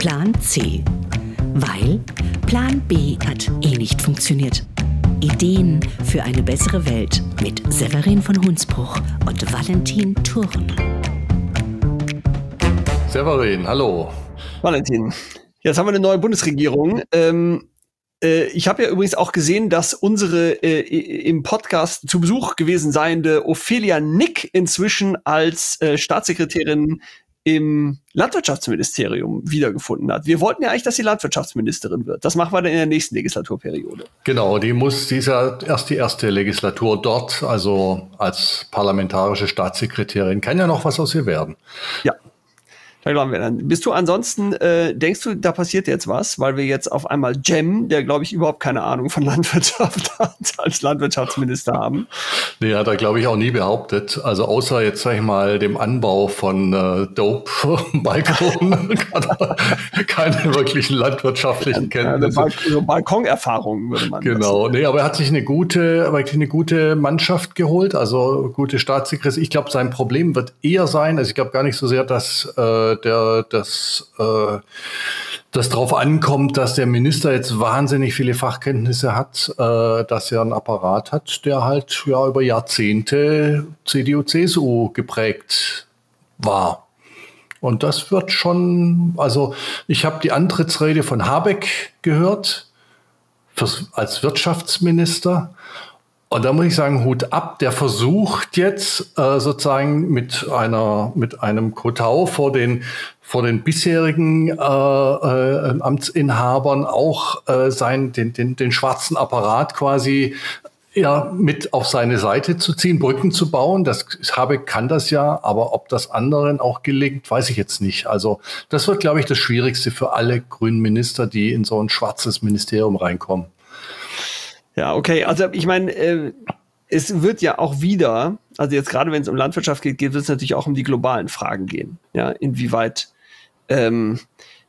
Plan C. Weil Plan B hat eh nicht funktioniert. Ideen für eine bessere Welt mit Severin von Hunsbruch und Valentin Thurn. Severin, hallo. Valentin, jetzt haben wir eine neue Bundesregierung. Ähm, äh, ich habe ja übrigens auch gesehen, dass unsere äh, im Podcast zu Besuch gewesen seiende Ophelia Nick inzwischen als äh, Staatssekretärin im Landwirtschaftsministerium wiedergefunden hat. Wir wollten ja eigentlich, dass sie Landwirtschaftsministerin wird. Das machen wir dann in der nächsten Legislaturperiode. Genau, die muss dieser erst die erste Legislatur dort, also als parlamentarische Staatssekretärin, kann ja noch was aus ihr werden. Ja, da glauben wir dann. Bist du ansonsten, äh, denkst du, da passiert jetzt was, weil wir jetzt auf einmal Jem, der glaube ich überhaupt keine Ahnung von Landwirtschaft hat, als Landwirtschaftsminister haben? Nee, hat er glaube ich auch nie behauptet. Also außer jetzt sag ich mal dem Anbau von äh, Dope Balkon keine wirklichen landwirtschaftlichen Kenntnisse. Ja, so Balkonerfahrungen würde man. Genau, nee, aber er hat sich eine gute, wirklich eine gute Mannschaft geholt, also gute Staatssekretärin. Ich glaube, sein Problem wird eher sein, also ich glaube gar nicht so sehr, dass äh, der, das, äh, das darauf ankommt, dass der Minister jetzt wahnsinnig viele Fachkenntnisse hat, äh, dass er einen Apparat hat, der halt ja über Jahrzehnte CDU, CSU geprägt war. Und das wird schon, also ich habe die Antrittsrede von Habeck gehört fürs, als Wirtschaftsminister und da muss ich sagen, Hut ab, der versucht jetzt äh, sozusagen mit einer mit einem Kotau vor den vor den bisherigen äh, äh, Amtsinhabern auch äh, sein den, den den schwarzen Apparat quasi ja mit auf seine Seite zu ziehen, Brücken zu bauen. Das habe kann das ja, aber ob das anderen auch gelingt, weiß ich jetzt nicht. Also das wird, glaube ich, das Schwierigste für alle grünen Minister, die in so ein schwarzes Ministerium reinkommen. Ja, okay. Also ich meine, äh, es wird ja auch wieder, also jetzt gerade wenn es um Landwirtschaft geht, geht es natürlich auch um die globalen Fragen gehen. Ja, inwieweit, ähm,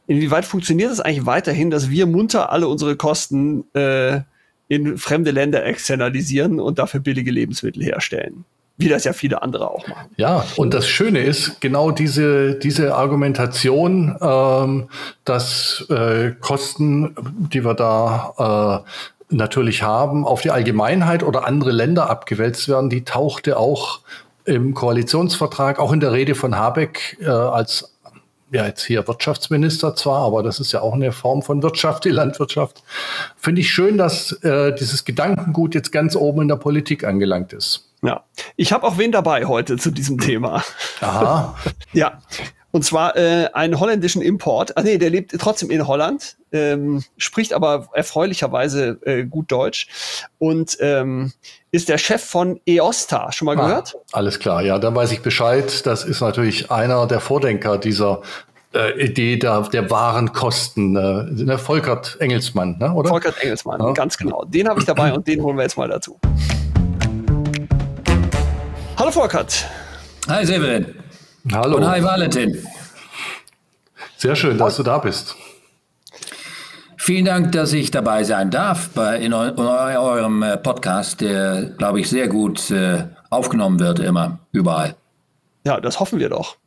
inwieweit funktioniert es eigentlich weiterhin, dass wir munter alle unsere Kosten äh, in fremde Länder externalisieren und dafür billige Lebensmittel herstellen? wie das ja viele andere auch machen. Ja, und das Schöne ist genau diese, diese Argumentation, ähm, dass äh, Kosten, die wir da äh, natürlich haben, auf die Allgemeinheit oder andere Länder abgewälzt werden, die tauchte auch im Koalitionsvertrag, auch in der Rede von Habeck äh, als ja jetzt hier Wirtschaftsminister zwar, aber das ist ja auch eine Form von Wirtschaft, die Landwirtschaft. Finde ich schön, dass äh, dieses Gedankengut jetzt ganz oben in der Politik angelangt ist. Ja, ich habe auch wen dabei heute zu diesem Thema. Aha. ja, und zwar äh, einen holländischen Import. Ah nee, der lebt trotzdem in Holland, ähm, spricht aber erfreulicherweise äh, gut Deutsch und ähm, ist der Chef von EOSTA. Schon mal ah, gehört? Alles klar, ja, dann weiß ich Bescheid. Das ist natürlich einer der Vordenker dieser äh, Idee der, der wahren Kosten. Äh, ne, Volkert Engelsmann, ne, oder? Volkert Engelsmann, ja. ganz genau. Den habe ich dabei und den holen wir jetzt mal dazu. Hallo Volkert. Hi Severin. Hallo. Und hi Valentin. Sehr schön, dass du da bist. Vielen Dank, dass ich dabei sein darf bei in, eurem äh, Podcast, der, glaube ich, sehr gut äh, aufgenommen wird, immer, überall. Ja, das hoffen wir doch.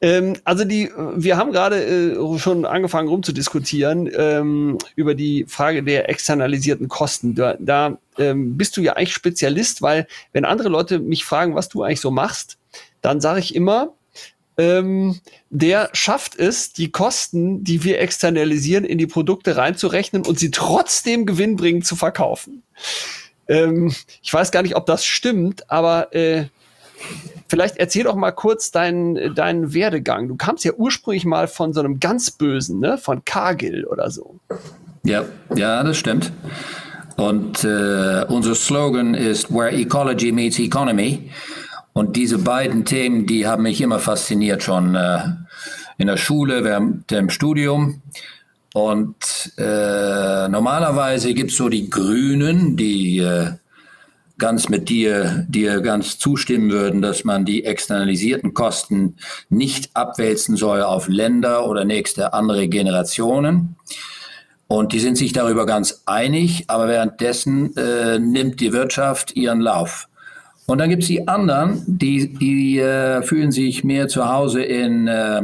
Ähm, also die, wir haben gerade äh, schon angefangen rumzudiskutieren ähm, über die Frage der externalisierten Kosten. Da, da ähm, bist du ja eigentlich Spezialist, weil wenn andere Leute mich fragen, was du eigentlich so machst, dann sage ich immer, ähm, der schafft es, die Kosten, die wir externalisieren, in die Produkte reinzurechnen und sie trotzdem gewinnbringend zu verkaufen. Ähm, ich weiß gar nicht, ob das stimmt, aber äh, vielleicht erzähl doch mal kurz deinen, deinen Werdegang. Du kamst ja ursprünglich mal von so einem ganz bösen, ne? von Cargill oder so. Ja, ja, das stimmt. Und äh, unser Slogan ist Where Ecology Meets Economy. Und diese beiden Themen, die haben mich immer fasziniert, schon äh, in der Schule, während dem Studium. Und äh, normalerweise gibt es so die Grünen, die äh, ganz mit dir, dir ganz zustimmen würden, dass man die externalisierten Kosten nicht abwälzen soll auf Länder oder nächste andere Generationen. Und die sind sich darüber ganz einig, aber währenddessen äh, nimmt die Wirtschaft ihren Lauf. Und dann gibt es die anderen, die, die äh, fühlen sich mehr zu Hause in, äh,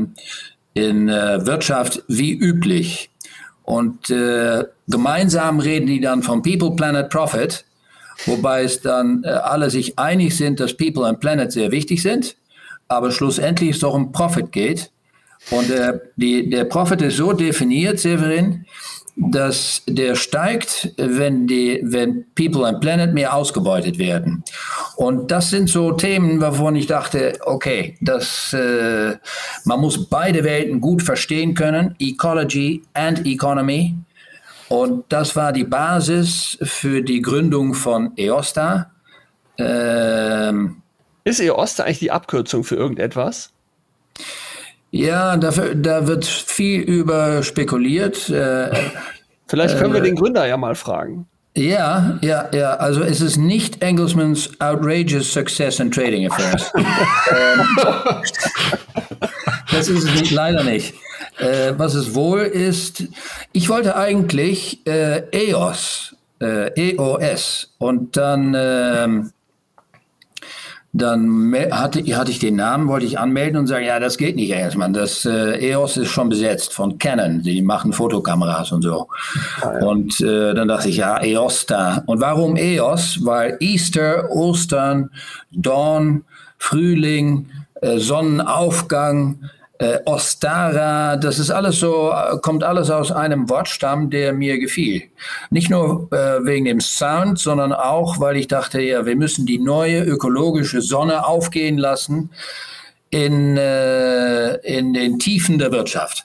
in äh, Wirtschaft wie üblich. Und äh, gemeinsam reden die dann von People, Planet, Profit, wobei es dann äh, alle sich einig sind, dass People und Planet sehr wichtig sind, aber schlussendlich es doch um Profit geht. Und äh, die, der Profit ist so definiert, Severin, dass der steigt, wenn die, wenn People and Planet mehr ausgebeutet werden. Und das sind so Themen, wovon ich dachte, okay, das, äh, man muss beide Welten gut verstehen können, Ecology and Economy. Und das war die Basis für die Gründung von EOSTA. Ähm, Ist EOSTA eigentlich die Abkürzung für irgendetwas? Ja, dafür, da wird viel über spekuliert. Äh, Vielleicht können äh, wir den Gründer ja mal fragen. Ja, ja, ja. Also es ist nicht Engelsmans Outrageous Success and Trading Affairs. Ähm, das ist es leider nicht. Äh, was es wohl ist, ich wollte eigentlich äh, EOS, äh, EOS und dann ähm, dann hatte, hatte ich den Namen, wollte ich anmelden und sagen, ja, das geht nicht erstmal. Das äh, EOS ist schon besetzt von Canon, die machen Fotokameras und so. Ah, ja. Und äh, dann dachte ich, ja, EOS da. Und warum EOS? Weil Easter, Ostern, Dawn, Frühling, äh, Sonnenaufgang, äh, Ostara, das ist alles so, kommt alles aus einem Wortstamm, der mir gefiel. Nicht nur äh, wegen dem Sound, sondern auch, weil ich dachte, ja, wir müssen die neue ökologische Sonne aufgehen lassen in, äh, in den Tiefen der Wirtschaft.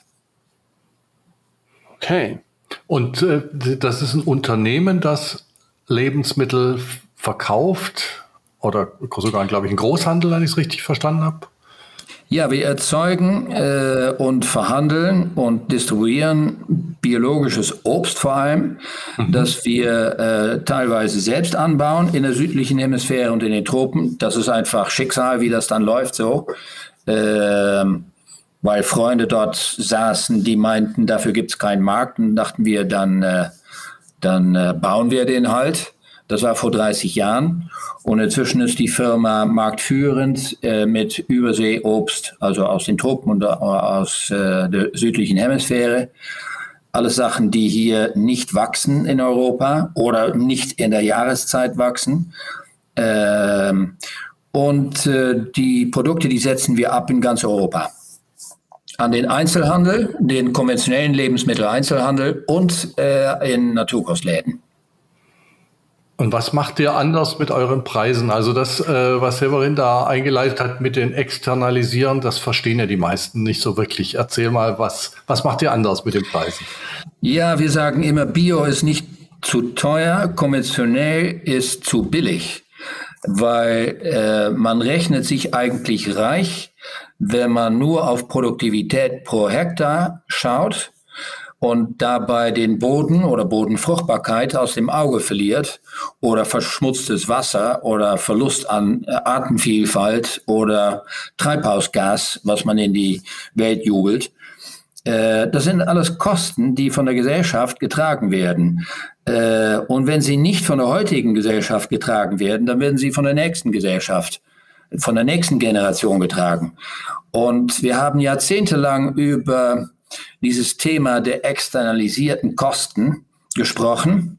Okay. Und äh, das ist ein Unternehmen, das Lebensmittel verkauft oder sogar, glaube ich, ein Großhandel, wenn ich es richtig verstanden habe? Ja, wir erzeugen äh, und verhandeln und distribuieren biologisches Obst vor allem, mhm. das wir äh, teilweise selbst anbauen in der südlichen Hemisphäre und in den Tropen. Das ist einfach Schicksal, wie das dann läuft so. Ähm, weil Freunde dort saßen, die meinten, dafür gibt es keinen Markt. Und dachten wir, dann, äh, dann äh, bauen wir den halt. Das war vor 30 Jahren. Und inzwischen ist die Firma marktführend äh, mit Überseeobst, also aus den Tropen und aus äh, der südlichen Hemisphäre. Alles Sachen, die hier nicht wachsen in Europa oder nicht in der Jahreszeit wachsen. Ähm, und äh, die Produkte, die setzen wir ab in ganz Europa. An den Einzelhandel, den konventionellen Lebensmitteleinzelhandel und äh, in Naturkostläden. Und was macht ihr anders mit euren Preisen? Also das, äh, was Severin da eingeleitet hat mit den Externalisieren, das verstehen ja die meisten nicht so wirklich. Erzähl mal, was, was macht ihr anders mit den Preisen? Ja, wir sagen immer, Bio ist nicht zu teuer, konventionell ist zu billig, weil äh, man rechnet sich eigentlich reich, wenn man nur auf Produktivität pro Hektar schaut und dabei den Boden oder Bodenfruchtbarkeit aus dem Auge verliert oder verschmutztes Wasser oder Verlust an äh, Artenvielfalt oder Treibhausgas, was man in die Welt jubelt. Äh, das sind alles Kosten, die von der Gesellschaft getragen werden. Äh, und wenn sie nicht von der heutigen Gesellschaft getragen werden, dann werden sie von der nächsten Gesellschaft, von der nächsten Generation getragen. Und wir haben jahrzehntelang über dieses Thema der externalisierten Kosten gesprochen.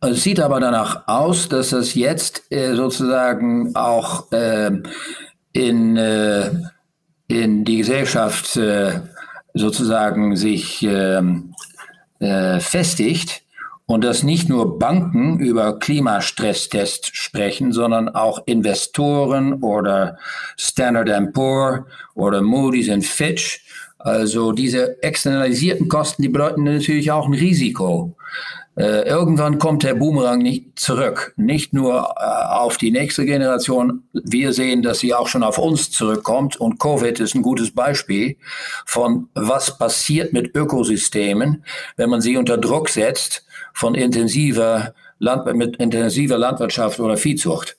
Es sieht aber danach aus, dass es jetzt äh, sozusagen auch äh, in, äh, in die Gesellschaft äh, sozusagen sich ähm, äh, festigt und dass nicht nur Banken über Klimastresstests sprechen, sondern auch Investoren oder Standard Poor oder Moody's und Fitch also diese externalisierten Kosten, die bedeuten natürlich auch ein Risiko. Äh, irgendwann kommt der Boomerang nicht zurück. Nicht nur äh, auf die nächste Generation. Wir sehen, dass sie auch schon auf uns zurückkommt. Und Covid ist ein gutes Beispiel von was passiert mit Ökosystemen, wenn man sie unter Druck setzt von intensiver, Land mit intensiver Landwirtschaft oder Viehzucht.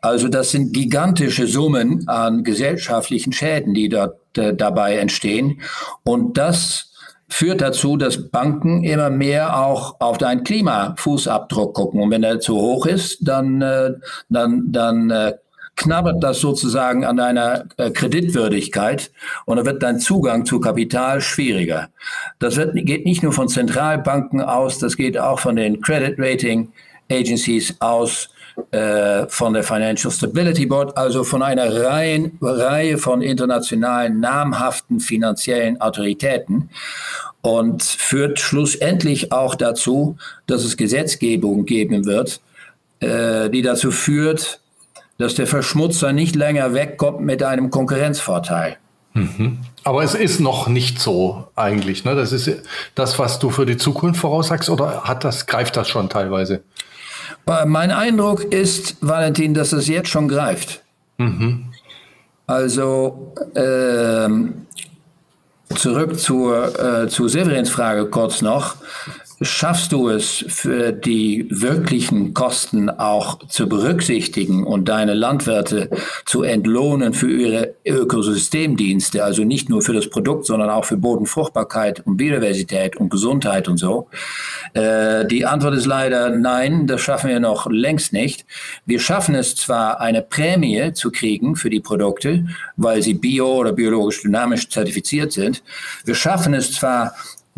Also das sind gigantische Summen an gesellschaftlichen Schäden, die dort äh, dabei entstehen. Und das führt dazu, dass Banken immer mehr auch auf deinen Klimafußabdruck gucken. Und wenn er zu hoch ist, dann, äh, dann, dann äh, knabbert das sozusagen an deiner äh, Kreditwürdigkeit und dann wird dein Zugang zu Kapital schwieriger. Das wird, geht nicht nur von Zentralbanken aus, das geht auch von den Credit Rating Agencies aus, äh, von der Financial Stability Board, also von einer Reihe, Reihe von internationalen namhaften finanziellen Autoritäten und führt schlussendlich auch dazu, dass es Gesetzgebung geben wird, äh, die dazu führt, dass der Verschmutzer nicht länger wegkommt mit einem Konkurrenzvorteil. Mhm. Aber es ist noch nicht so eigentlich. Ne? Das ist das, was du für die Zukunft voraussagst, oder hat das, greift das schon teilweise? Mein Eindruck ist, Valentin, dass es jetzt schon greift. Mhm. Also ähm, zurück zur, äh, zu Severins Frage kurz noch schaffst du es, für die wirklichen Kosten auch zu berücksichtigen und deine Landwirte zu entlohnen für ihre Ökosystemdienste, also nicht nur für das Produkt, sondern auch für Bodenfruchtbarkeit und Biodiversität und Gesundheit und so? Äh, die Antwort ist leider nein, das schaffen wir noch längst nicht. Wir schaffen es zwar, eine Prämie zu kriegen für die Produkte, weil sie bio- oder biologisch dynamisch zertifiziert sind. Wir schaffen es zwar,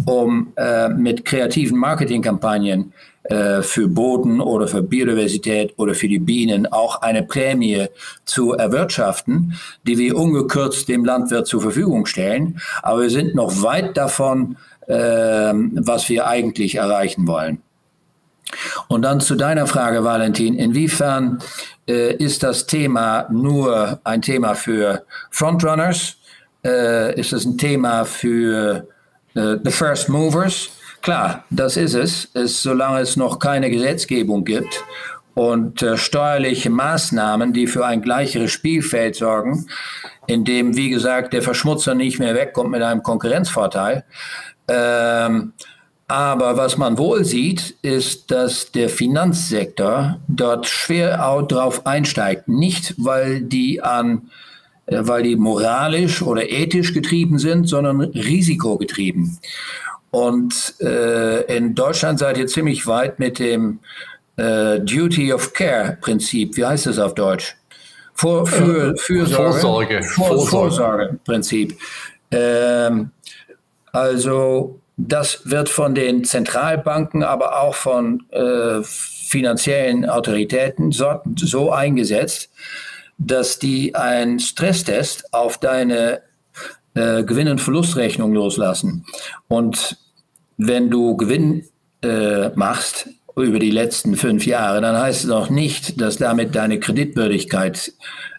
um äh, mit kreativen Marketingkampagnen äh, für Boden oder für Biodiversität oder für die Bienen auch eine Prämie zu erwirtschaften, die wir ungekürzt dem Landwirt zur Verfügung stellen. Aber wir sind noch weit davon, äh, was wir eigentlich erreichen wollen. Und dann zu deiner Frage, Valentin, inwiefern äh, ist das Thema nur ein Thema für Frontrunners? Äh, ist es ein Thema für the First Movers. Klar, das ist es, es solange es noch keine Gesetzgebung gibt und äh, steuerliche Maßnahmen, die für ein gleicheres Spielfeld sorgen, in dem, wie gesagt, der Verschmutzer nicht mehr wegkommt mit einem Konkurrenzvorteil. Ähm, aber was man wohl sieht, ist, dass der Finanzsektor dort schwer drauf einsteigt. Nicht, weil die an äh, weil die moralisch oder ethisch getrieben sind, sondern risikogetrieben. Und äh, in Deutschland seid ihr ziemlich weit mit dem äh, Duty of Care Prinzip. Wie heißt das auf Deutsch? Vor, für, Fürsorge, Vorsorge. Vor, Vorsorge Prinzip. Ähm, also das wird von den Zentralbanken, aber auch von äh, finanziellen Autoritäten so, so eingesetzt, dass die einen Stresstest auf deine äh, Gewinn- und Verlustrechnung loslassen. Und wenn du Gewinn äh, machst über die letzten fünf Jahre, dann heißt es noch nicht, dass damit deine Kreditwürdigkeit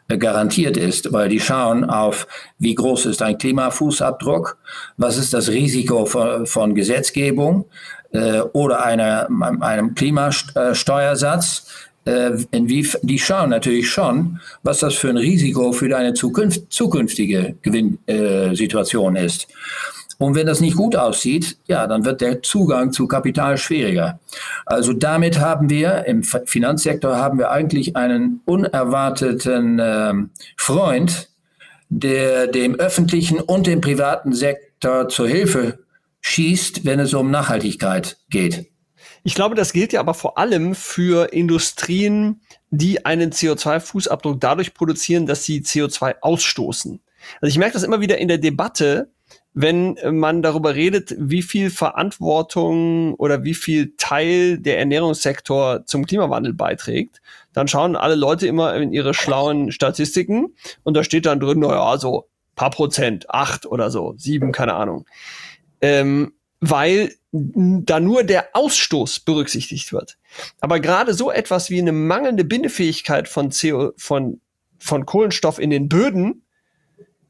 äh, garantiert ist, weil die schauen auf, wie groß ist dein Klimafußabdruck, was ist das Risiko von, von Gesetzgebung äh, oder einer, einem Klimasteuersatz, die schauen natürlich schon, was das für ein Risiko für deine Zukünft, zukünftige Gewinnsituation äh, ist. Und wenn das nicht gut aussieht, ja, dann wird der Zugang zu Kapital schwieriger. Also damit haben wir im Finanzsektor haben wir eigentlich einen unerwarteten äh, Freund, der dem öffentlichen und dem privaten Sektor zur Hilfe schießt, wenn es um Nachhaltigkeit geht. Ich glaube, das gilt ja aber vor allem für Industrien, die einen CO2-Fußabdruck dadurch produzieren, dass sie CO2 ausstoßen. Also ich merke das immer wieder in der Debatte, wenn man darüber redet, wie viel Verantwortung oder wie viel Teil der Ernährungssektor zum Klimawandel beiträgt, dann schauen alle Leute immer in ihre schlauen Statistiken und da steht dann drin, naja, so paar Prozent, acht oder so, sieben, keine Ahnung. Ähm, weil da nur der Ausstoß berücksichtigt wird. Aber gerade so etwas wie eine mangelnde Bindefähigkeit von CO, von, von Kohlenstoff in den Böden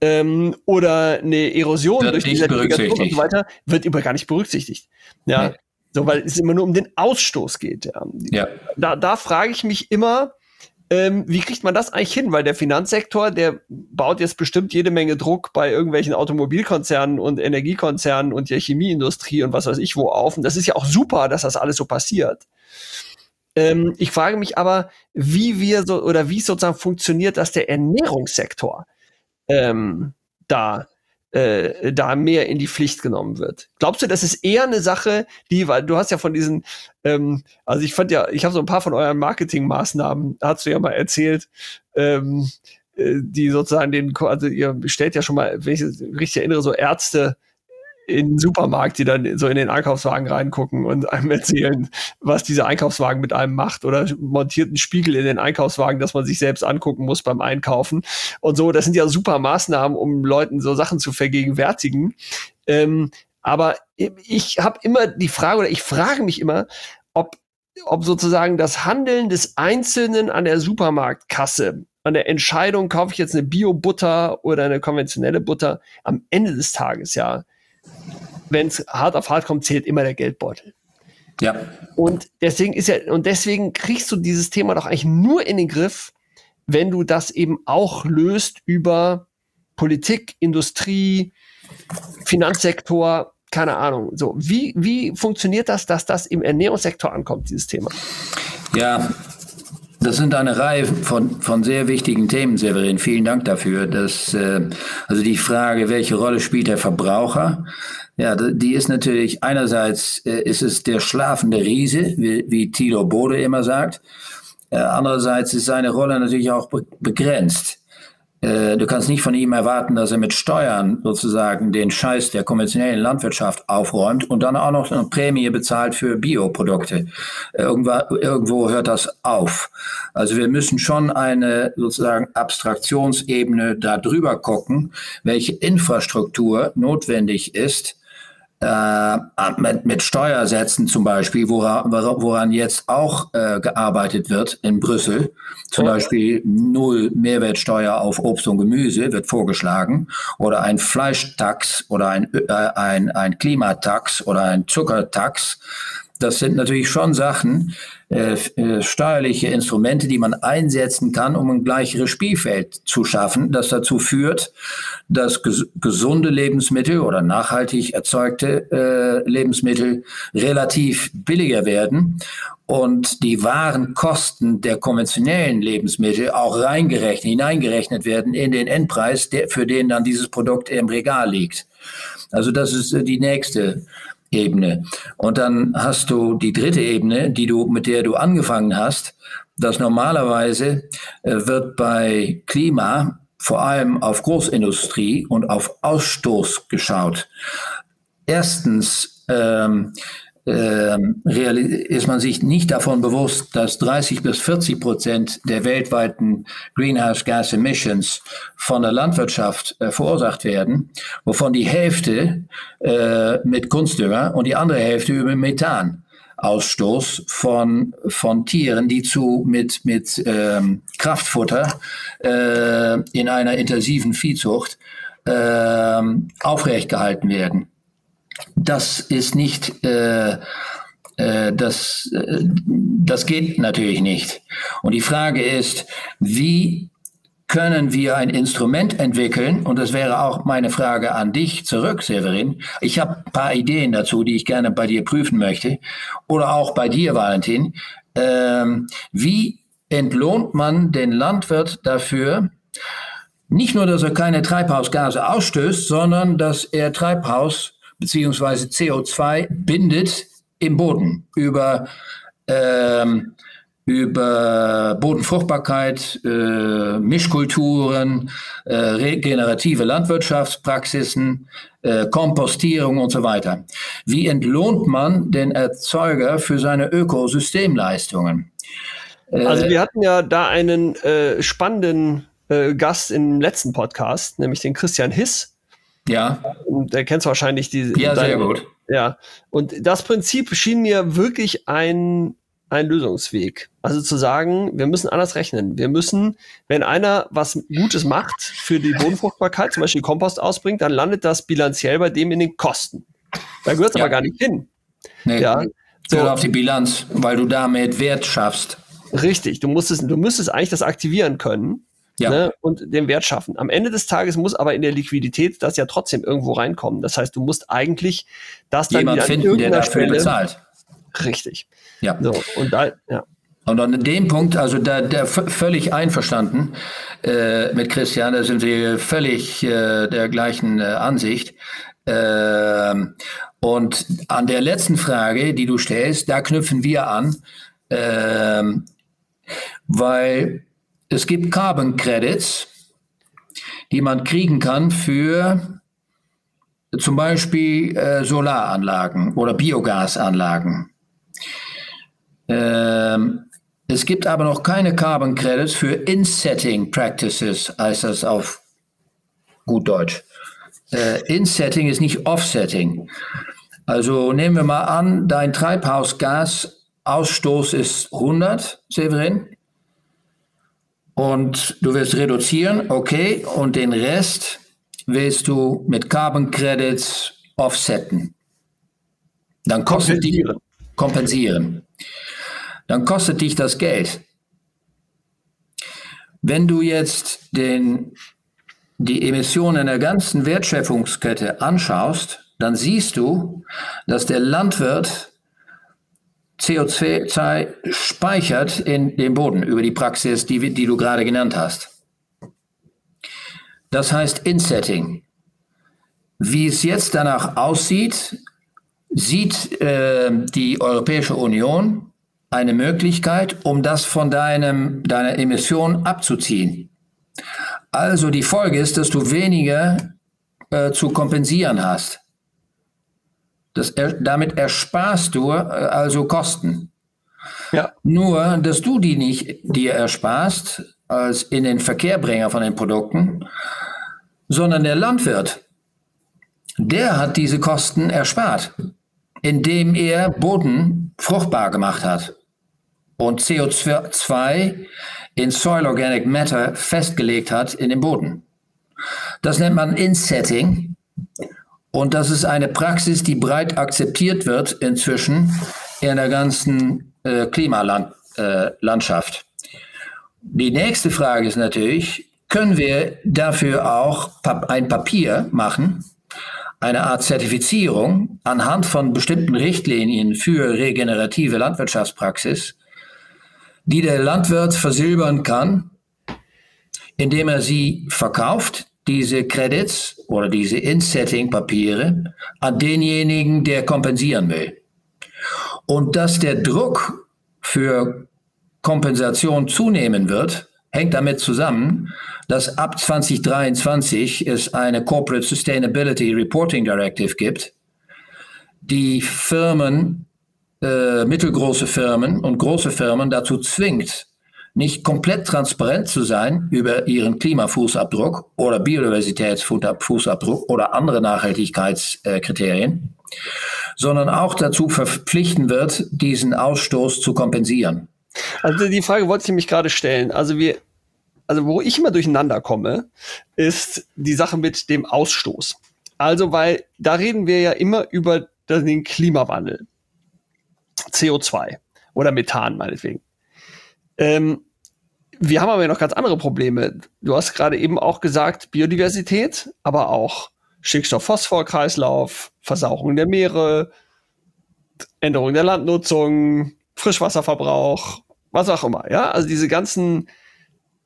ähm, oder eine Erosion wird durch die Zertifikation und so weiter, wird über gar nicht berücksichtigt. Ja. Nee. So, weil es immer nur um den Ausstoß geht. Ja. ja. Da, da frage ich mich immer, ähm, wie kriegt man das eigentlich hin? Weil der Finanzsektor, der baut jetzt bestimmt jede Menge Druck bei irgendwelchen Automobilkonzernen und Energiekonzernen und der Chemieindustrie und was weiß ich wo auf. Und das ist ja auch super, dass das alles so passiert. Ähm, ich frage mich aber, wie wir so oder wie sozusagen funktioniert, dass der Ernährungssektor ähm, da äh, da mehr in die Pflicht genommen wird. Glaubst du, das ist eher eine Sache, die, weil du hast ja von diesen, ähm, also ich fand ja, ich habe so ein paar von euren Marketingmaßnahmen, hast du ja mal erzählt, ähm, äh, die sozusagen den, also ihr stellt ja schon mal, wenn ich richtig erinnere, so Ärzte in den Supermarkt, die dann so in den Einkaufswagen reingucken und einem erzählen, was dieser Einkaufswagen mit einem macht oder montiert einen Spiegel in den Einkaufswagen, dass man sich selbst angucken muss beim Einkaufen und so. Das sind ja super Maßnahmen, um Leuten so Sachen zu vergegenwärtigen. Ähm, aber ich habe immer die Frage oder ich frage mich immer, ob, ob sozusagen das Handeln des Einzelnen an der Supermarktkasse an der Entscheidung, kaufe ich jetzt eine Bio-Butter oder eine konventionelle Butter, am Ende des Tages ja wenn es hart auf hart kommt, zählt immer der Geldbeutel. Ja. Und deswegen ist ja, und deswegen kriegst du dieses Thema doch eigentlich nur in den Griff, wenn du das eben auch löst über Politik, Industrie, Finanzsektor, keine Ahnung. So, wie, wie funktioniert das, dass das im Ernährungssektor ankommt, dieses Thema? Ja, das sind eine Reihe von, von sehr wichtigen Themen, Severin. Vielen Dank dafür. Dass, äh, also die Frage, welche Rolle spielt der Verbraucher? Ja, die ist natürlich, einerseits äh, ist es der schlafende Riese, wie, wie Thilo Bode immer sagt. Äh, andererseits ist seine Rolle natürlich auch be begrenzt. Äh, du kannst nicht von ihm erwarten, dass er mit Steuern sozusagen den Scheiß der konventionellen Landwirtschaft aufräumt und dann auch noch eine Prämie bezahlt für Bioprodukte. Äh, irgendwo, irgendwo hört das auf. Also wir müssen schon eine sozusagen Abstraktionsebene da drüber gucken, welche Infrastruktur notwendig ist, äh, mit, mit Steuersätzen zum Beispiel, woran, woran jetzt auch äh, gearbeitet wird in Brüssel. Zum Beispiel null Mehrwertsteuer auf Obst und Gemüse wird vorgeschlagen oder ein Fleischtax oder ein, äh, ein, ein Klimatax oder ein Zuckertax. Das sind natürlich schon Sachen, äh, äh, steuerliche Instrumente, die man einsetzen kann, um ein gleicheres Spielfeld zu schaffen, das dazu führt, dass ges gesunde Lebensmittel oder nachhaltig erzeugte äh, Lebensmittel relativ billiger werden und die wahren Kosten der konventionellen Lebensmittel auch reingerechnet, hineingerechnet werden in den Endpreis, der, für den dann dieses Produkt im Regal liegt. Also das ist äh, die nächste Ebene. Und dann hast du die dritte Ebene, die du, mit der du angefangen hast, dass normalerweise äh, wird bei Klima vor allem auf Großindustrie und auf Ausstoß geschaut. Erstens ähm, ist man sich nicht davon bewusst, dass 30 bis 40 Prozent der weltweiten Greenhouse Gas Emissions von der Landwirtschaft äh, verursacht werden, wovon die Hälfte äh, mit Kunstdünger und die andere Hälfte über Methan. Ausstoß von, von Tieren, die zu mit, mit ähm, Kraftfutter äh, in einer intensiven Viehzucht äh, aufrecht gehalten werden das ist nicht, äh, äh, das, äh, das geht natürlich nicht. Und die Frage ist, wie können wir ein Instrument entwickeln? Und das wäre auch meine Frage an dich zurück, Severin. Ich habe ein paar Ideen dazu, die ich gerne bei dir prüfen möchte. Oder auch bei dir, Valentin. Ähm, wie entlohnt man den Landwirt dafür, nicht nur, dass er keine Treibhausgase ausstößt, sondern dass er Treibhaus beziehungsweise CO2 bindet im Boden über, ähm, über Bodenfruchtbarkeit, äh, Mischkulturen, äh, regenerative Landwirtschaftspraxisen, äh, Kompostierung und so weiter. Wie entlohnt man den Erzeuger für seine Ökosystemleistungen? Also wir hatten ja da einen äh, spannenden äh, Gast im letzten Podcast, nämlich den Christian Hiss, ja. Der kennst wahrscheinlich die. Ja, deine, sehr gut. Ja. Und das Prinzip schien mir wirklich ein, ein Lösungsweg. Also zu sagen, wir müssen anders rechnen. Wir müssen, wenn einer was Gutes macht für die Bodenfruchtbarkeit, zum Beispiel Kompost ausbringt, dann landet das bilanziell bei dem in den Kosten. Da gehört es ja. aber gar nicht hin. Nee, ja. So. auf die Bilanz, weil du damit Wert schaffst. Richtig, du musstest, du müsstest eigentlich das aktivieren können ja. ne, und den Wert schaffen. Am Ende des Tages muss aber in der Liquidität das ja trotzdem irgendwo reinkommen. Das heißt, du musst eigentlich das dann Jemand finden, der dafür Stelle, bezahlt. Richtig. Ja. So, und da, ja. Und an dem Punkt, also da, da völlig einverstanden äh, mit Christian, da sind wir völlig äh, der gleichen äh, Ansicht. Äh, und an der letzten Frage, die du stellst, da knüpfen wir an, äh, weil es gibt Carbon Credits, die man kriegen kann für zum Beispiel äh, Solaranlagen oder Biogasanlagen. Ähm, es gibt aber noch keine Carbon Credits für In-Setting Practices, heißt das auf gut Deutsch. Äh, In-Setting ist nicht Offsetting. Also nehmen wir mal an, dein Treibhausgasausstoß ist 100, Severin. Und du willst reduzieren, okay, und den Rest willst du mit Carbon Credits offsetten. Dann kostet kompensieren. dich kompensieren. Dann kostet dich das Geld. Wenn du jetzt den, die Emissionen der ganzen Wertschöpfungskette anschaust, dann siehst du, dass der Landwirt CO2 speichert in dem Boden über die Praxis, die, die du gerade genannt hast. Das heißt Insetting. Wie es jetzt danach aussieht, sieht äh, die Europäische Union eine Möglichkeit, um das von deinem, deiner Emission abzuziehen. Also die Folge ist, dass du weniger äh, zu kompensieren hast. Das, damit ersparst du äh, also Kosten. Ja. Nur, dass du die nicht dir ersparst als in den Verkehrbringer von den Produkten, sondern der Landwirt, der hat diese Kosten erspart, indem er Boden fruchtbar gemacht hat und CO2 in Soil Organic Matter festgelegt hat in dem Boden. Das nennt man Insetting und das ist eine Praxis, die breit akzeptiert wird inzwischen in der ganzen äh, Klimalandschaft. Äh, die nächste Frage ist natürlich, können wir dafür auch ein Papier machen, eine Art Zertifizierung anhand von bestimmten Richtlinien für regenerative Landwirtschaftspraxis, die der Landwirt versilbern kann, indem er sie verkauft, diese Credits oder diese Insetting-Papiere, an denjenigen, der kompensieren will. Und dass der Druck für Kompensation zunehmen wird, hängt damit zusammen, dass ab 2023 es eine Corporate Sustainability Reporting Directive gibt, die Firmen, äh, mittelgroße Firmen und große Firmen dazu zwingt, nicht komplett transparent zu sein über ihren Klimafußabdruck oder Biodiversitätsfußabdruck oder andere Nachhaltigkeitskriterien, sondern auch dazu verpflichten wird, diesen Ausstoß zu kompensieren. Also die Frage wollte ich nämlich gerade stellen. Also wir, also wo ich immer durcheinander komme, ist die Sache mit dem Ausstoß. Also, weil da reden wir ja immer über den Klimawandel. CO2 oder Methan meinetwegen. Ähm, wir haben aber noch ganz andere Probleme. Du hast gerade eben auch gesagt, Biodiversität, aber auch Stickstoff-Phosphor-Kreislauf, Versauerung der Meere, Änderung der Landnutzung, Frischwasserverbrauch, was auch immer. Ja, also diese ganzen,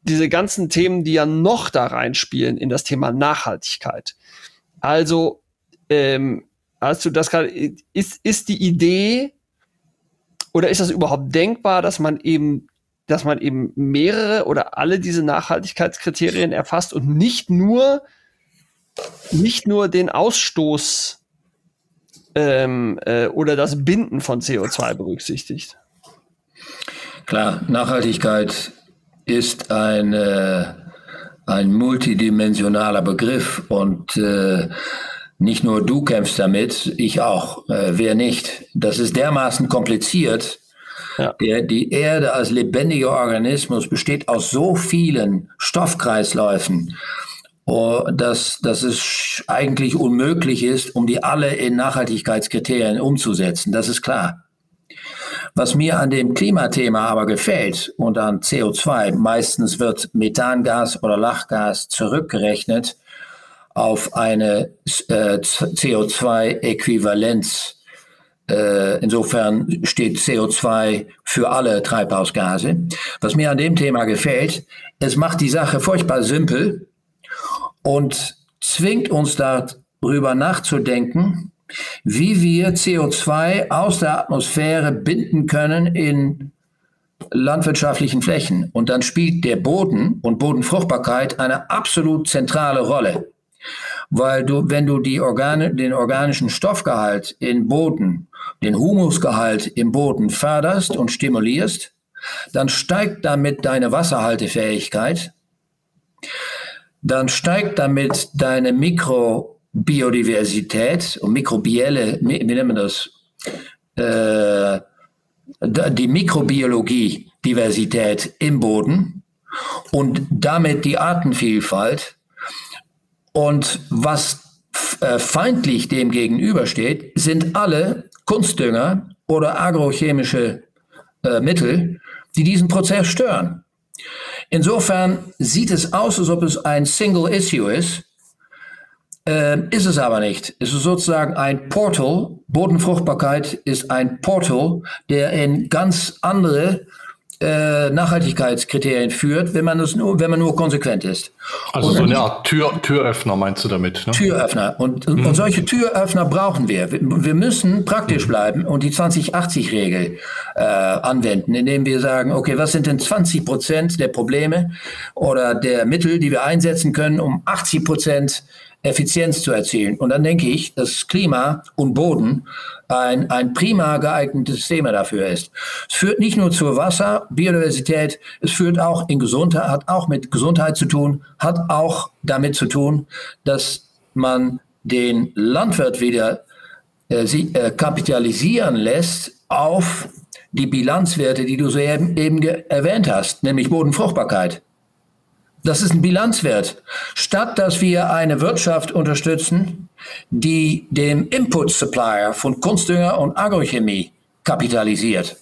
diese ganzen Themen, die ja noch da reinspielen in das Thema Nachhaltigkeit. Also, ähm, als du das gerade, ist, ist die Idee oder ist das überhaupt denkbar, dass man eben, dass man eben mehrere oder alle diese Nachhaltigkeitskriterien erfasst und nicht nur, nicht nur den Ausstoß ähm, äh, oder das Binden von CO2 berücksichtigt? Klar, Nachhaltigkeit ist ein, äh, ein multidimensionaler Begriff und äh, nicht nur du kämpfst damit, ich auch. Äh, wer nicht? Das ist dermaßen kompliziert. Ja. Der, die Erde als lebendiger Organismus besteht aus so vielen Stoffkreisläufen Oh, dass, dass es eigentlich unmöglich ist, um die alle in Nachhaltigkeitskriterien umzusetzen. Das ist klar. Was mir an dem Klimathema aber gefällt und an CO2, meistens wird Methangas oder Lachgas zurückgerechnet auf eine äh, CO2-Äquivalenz. Äh, insofern steht CO2 für alle Treibhausgase. Was mir an dem Thema gefällt, es macht die Sache furchtbar simpel und zwingt uns darüber nachzudenken, wie wir CO2 aus der Atmosphäre binden können in landwirtschaftlichen Flächen. Und dann spielt der Boden und Bodenfruchtbarkeit eine absolut zentrale Rolle. Weil du, wenn du die Organe, den organischen Stoffgehalt im Boden, den Humusgehalt im Boden förderst und stimulierst, dann steigt damit deine Wasserhaltefähigkeit, dann steigt damit deine Mikrobiodiversität und mikrobielle, wie nennt man das? Äh, die Mikrobiologie, Diversität im Boden und damit die Artenvielfalt. Und was äh, feindlich dem gegenübersteht, sind alle Kunstdünger oder agrochemische äh, Mittel, die diesen Prozess stören. Insofern sieht es aus, als ob es ein Single Issue ist, äh, ist es aber nicht. Es ist sozusagen ein Portal. Bodenfruchtbarkeit ist ein Portal, der in ganz andere äh, Nachhaltigkeitskriterien führt, wenn man es nur, wenn man nur konsequent ist. Also und so eine Art Tür, Türöffner meinst du damit? Ne? Türöffner. Und, mhm. und solche Türöffner brauchen wir. Wir müssen praktisch mhm. bleiben und die 2080-Regel äh, anwenden, indem wir sagen, okay, was sind denn 20 Prozent der Probleme oder der Mittel, die wir einsetzen können, um 80 Prozent Effizienz zu erzielen. Und dann denke ich, dass Klima und Boden ein, ein prima geeignetes Thema dafür ist. Es führt nicht nur zur Wasser, Biodiversität, es führt auch in Gesundheit, hat auch mit Gesundheit zu tun, hat auch damit zu tun, dass man den Landwirt wieder äh, sie, äh, kapitalisieren lässt auf die Bilanzwerte, die du so eben, eben erwähnt hast, nämlich Bodenfruchtbarkeit. Das ist ein Bilanzwert. Statt dass wir eine Wirtschaft unterstützen, die den Input Supplier von Kunstdünger und Agrochemie kapitalisiert.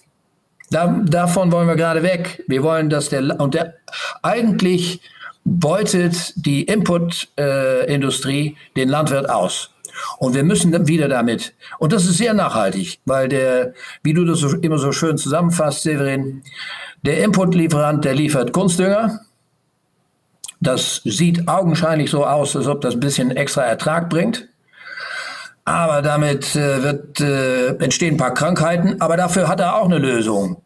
Da, davon wollen wir gerade weg. Wir wollen, dass der, und der, eigentlich beutet die Input-Industrie äh, den Landwirt aus. Und wir müssen wieder damit. Und das ist sehr nachhaltig, weil der, wie du das so, immer so schön zusammenfasst, Severin, der Inputlieferant, der liefert Kunstdünger, das sieht augenscheinlich so aus, als ob das ein bisschen extra Ertrag bringt. Aber damit äh, wird, äh, entstehen ein paar Krankheiten, aber dafür hat er auch eine Lösung.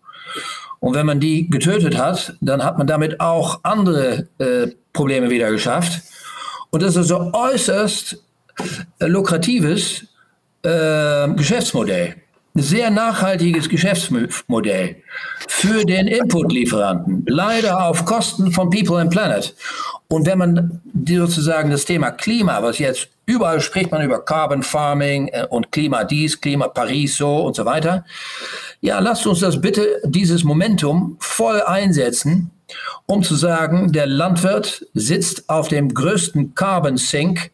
Und wenn man die getötet hat, dann hat man damit auch andere äh, Probleme wieder geschafft. Und das ist so äußerst äh, lukratives äh, Sehr nachhaltiges Geschäftsmodell für den Inputlieferanten, leider auf Kosten von People and Planet. Und wenn man sozusagen das Thema Klima, was jetzt überall spricht man über Carbon Farming äh, und Klima dies, Klima Paris so und so weiter. Ja, lasst uns das bitte, dieses Momentum voll einsetzen, um zu sagen, der Landwirt sitzt auf dem größten Carbon Sink,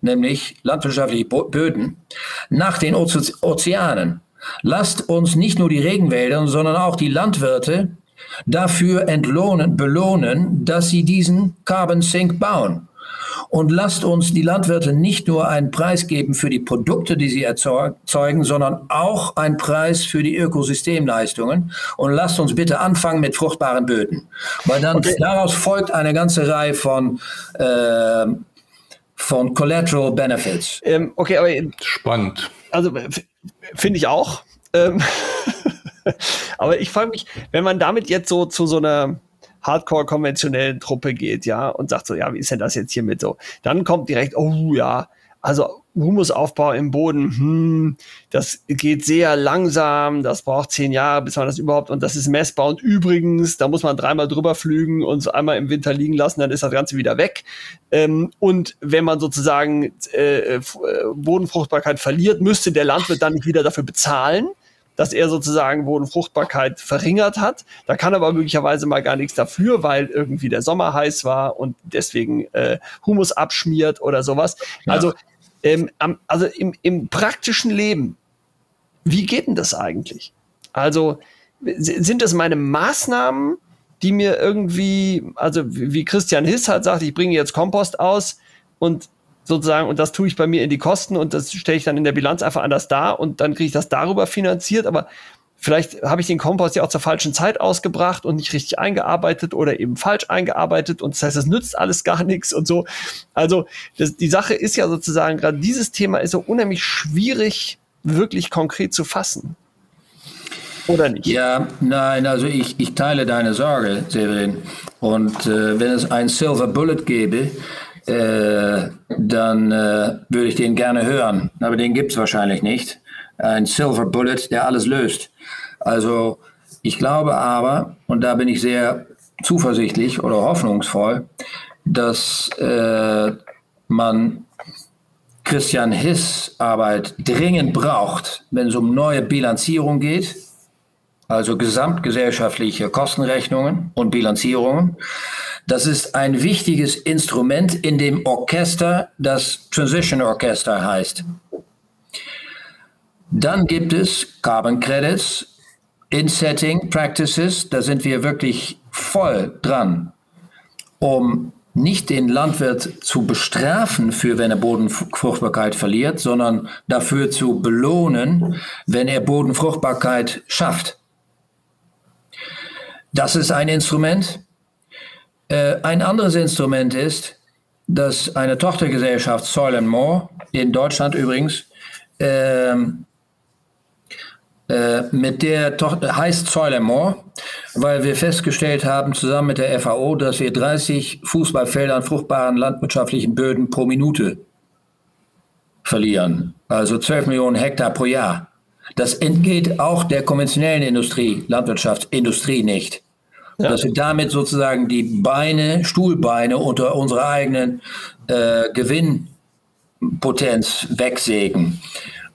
nämlich landwirtschaftliche Böden, nach den Ozeanen. Lasst uns nicht nur die Regenwälder, sondern auch die Landwirte dafür entlohnen, belohnen, dass sie diesen Carbon Sink bauen. Und lasst uns die Landwirte nicht nur einen Preis geben für die Produkte, die sie erzeugen, sondern auch einen Preis für die Ökosystemleistungen. Und lasst uns bitte anfangen mit fruchtbaren Böden. Weil dann okay. daraus folgt eine ganze Reihe von, äh, von Collateral Benefits. Ähm, okay, aber spannend. Also Finde ich auch. Ähm Aber ich frage mich, wenn man damit jetzt so zu so einer Hardcore-konventionellen Truppe geht, ja, und sagt so, ja, wie ist denn das jetzt hier mit so? Dann kommt direkt, oh ja, also Humusaufbau im Boden, hm, das geht sehr langsam, das braucht zehn Jahre, bis man das überhaupt, und das ist messbar. Und übrigens, da muss man dreimal drüber flügen und so einmal im Winter liegen lassen, dann ist das Ganze wieder weg. Ähm, und wenn man sozusagen äh, äh, Bodenfruchtbarkeit verliert, müsste der Landwirt dann nicht wieder dafür bezahlen dass er sozusagen Bodenfruchtbarkeit verringert hat. Da kann aber möglicherweise mal gar nichts dafür, weil irgendwie der Sommer heiß war und deswegen äh, Humus abschmiert oder sowas. Ja. Also, ähm, also im, im praktischen Leben, wie geht denn das eigentlich? Also sind das meine Maßnahmen, die mir irgendwie, also wie Christian Hiss halt sagt, ich bringe jetzt Kompost aus und sozusagen, und das tue ich bei mir in die Kosten und das stelle ich dann in der Bilanz einfach anders dar und dann kriege ich das darüber finanziert, aber vielleicht habe ich den Kompost ja auch zur falschen Zeit ausgebracht und nicht richtig eingearbeitet oder eben falsch eingearbeitet und das heißt, das nützt alles gar nichts und so. Also das, die Sache ist ja sozusagen, gerade dieses Thema ist so unheimlich schwierig wirklich konkret zu fassen. Oder nicht? Ja, nein, also ich, ich teile deine Sorge, Severin. Und äh, wenn es ein Silver Bullet gäbe, äh, dann äh, würde ich den gerne hören. Aber den gibt es wahrscheinlich nicht. Ein Silver Bullet, der alles löst. Also ich glaube aber, und da bin ich sehr zuversichtlich oder hoffnungsvoll, dass äh, man Christian Hiss Arbeit dringend braucht, wenn es um neue Bilanzierung geht, also gesamtgesellschaftliche Kostenrechnungen und Bilanzierungen. Das ist ein wichtiges Instrument in dem Orchester, das Transition Orchester heißt. Dann gibt es Carbon Credits, In-Setting Practices, da sind wir wirklich voll dran, um nicht den Landwirt zu bestrafen für, wenn er Bodenfruchtbarkeit verliert, sondern dafür zu belohnen, wenn er Bodenfruchtbarkeit schafft. Das ist ein Instrument. Äh, ein anderes Instrument ist, dass eine Tochtergesellschaft Soil More, in Deutschland übrigens, ähm, äh, mit der Tochter heißt More, weil wir festgestellt haben, zusammen mit der FAO, dass wir 30 Fußballfelder an fruchtbaren landwirtschaftlichen Böden pro Minute verlieren. Also 12 Millionen Hektar pro Jahr. Das entgeht auch der konventionellen Industrie, Landwirtschaftsindustrie nicht. Ja. Dass wir damit sozusagen die Beine, Stuhlbeine unter unserer eigenen äh, Gewinnpotenz wegsägen.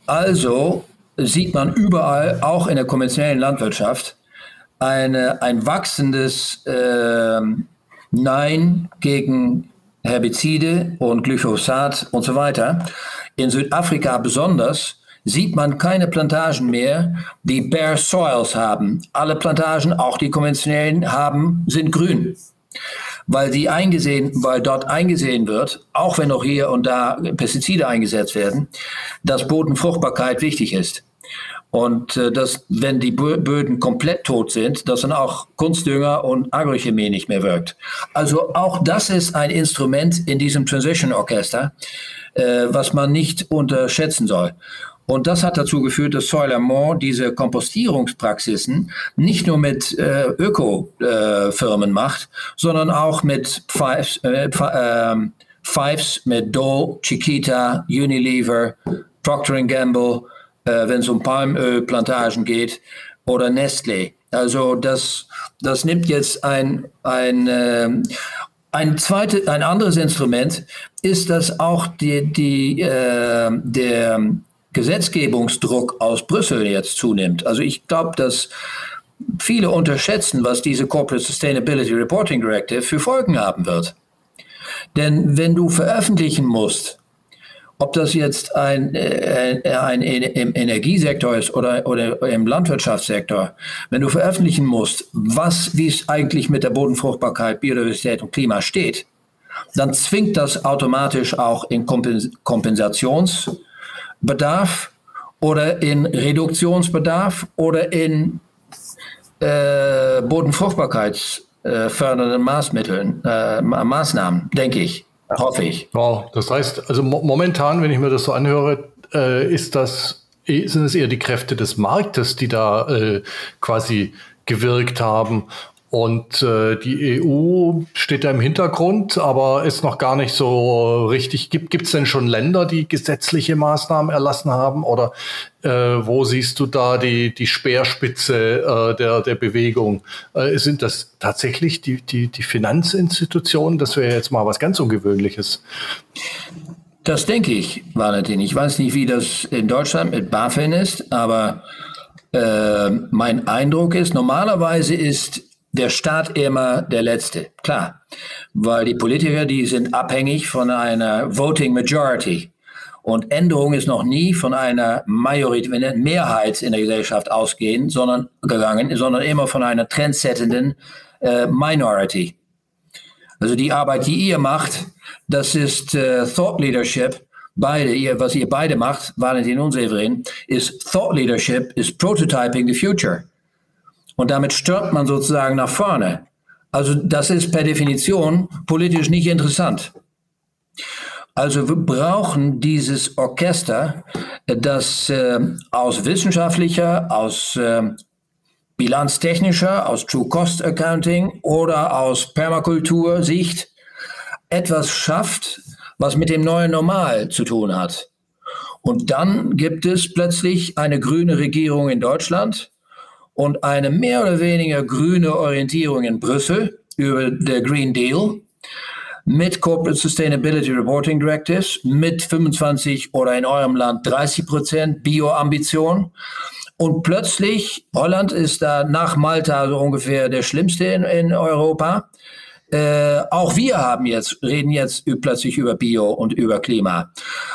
Also sieht man überall, auch in der konventionellen Landwirtschaft, eine, ein wachsendes äh, Nein gegen Herbizide und Glyphosat und so weiter. In Südafrika besonders sieht man keine Plantagen mehr, die bare soils haben. Alle Plantagen, auch die konventionellen, haben, sind grün. Weil die eingesehen, weil dort eingesehen wird, auch wenn noch hier und da Pestizide eingesetzt werden, dass Bodenfruchtbarkeit wichtig ist. Und äh, dass, wenn die Böden komplett tot sind, dass dann auch Kunstdünger und Agrochemie nicht mehr wirkt. Also auch das ist ein Instrument in diesem Transition Orchester, äh, was man nicht unterschätzen soll. Und das hat dazu geführt, dass Soil Mont diese Kompostierungspraxisen nicht nur mit äh, Öko-Firmen äh, macht, sondern auch mit Fives, äh, ähm, Fives, mit Dole, Chiquita, Unilever, Procter Gamble, äh, wenn es um Palmölplantagen geht, oder Nestle. Also das, das nimmt jetzt ein, ein, äh, ein, zweite, ein anderes Instrument, ist, dass auch die, die, äh, der Gesetzgebungsdruck aus Brüssel jetzt zunimmt. Also ich glaube, dass viele unterschätzen, was diese Corporate Sustainability Reporting Directive für Folgen haben wird. Denn wenn du veröffentlichen musst, ob das jetzt ein, äh, ein, im Energiesektor ist oder, oder im Landwirtschaftssektor, wenn du veröffentlichen musst, was, wie es eigentlich mit der Bodenfruchtbarkeit, Biodiversität und Klima steht, dann zwingt das automatisch auch in Kompensations- Bedarf oder in Reduktionsbedarf oder in äh, bodenfruchtbarkeitsfördernden Maßmitteln, äh, Maßnahmen, denke ich, hoffe ich. Wow, das heißt, also mo momentan, wenn ich mir das so anhöre, äh, ist das, sind es eher die Kräfte des Marktes, die da äh, quasi gewirkt haben und äh, die EU steht da im Hintergrund, aber ist noch gar nicht so richtig. Gibt es denn schon Länder, die gesetzliche Maßnahmen erlassen haben? Oder äh, wo siehst du da die, die Speerspitze äh, der, der Bewegung? Äh, sind das tatsächlich die, die, die Finanzinstitutionen? Das wäre jetzt mal was ganz Ungewöhnliches. Das denke ich, Valentin. Ich weiß nicht, wie das in Deutschland mit BaFin ist, aber äh, mein Eindruck ist, normalerweise ist der Staat immer der Letzte. Klar, weil die Politiker, die sind abhängig von einer Voting Majority. Und Änderung ist noch nie von einer Majorität, Mehrheit in der Gesellschaft ausgehen, sondern gegangen, sondern immer von einer trendsettenden äh, Minority. Also die Arbeit, die ihr macht, das ist äh, Thought Leadership. Beide, ihr, was ihr beide macht, Valentin und Severin, ist Thought Leadership, ist Prototyping the Future. Und damit stürmt man sozusagen nach vorne. Also das ist per Definition politisch nicht interessant. Also wir brauchen dieses Orchester, das äh, aus wissenschaftlicher, aus äh, bilanztechnischer, aus True Cost Accounting oder aus Permakultur-Sicht etwas schafft, was mit dem neuen Normal zu tun hat. Und dann gibt es plötzlich eine grüne Regierung in Deutschland und eine mehr oder weniger grüne Orientierung in Brüssel über der Green Deal mit Corporate Sustainability Reporting Directives, mit 25 oder in eurem Land 30 Prozent Bio-Ambition. Und plötzlich, Holland ist da nach Malta so ungefähr der schlimmste in, in Europa. Äh, auch wir haben jetzt, reden jetzt plötzlich über Bio und über Klima.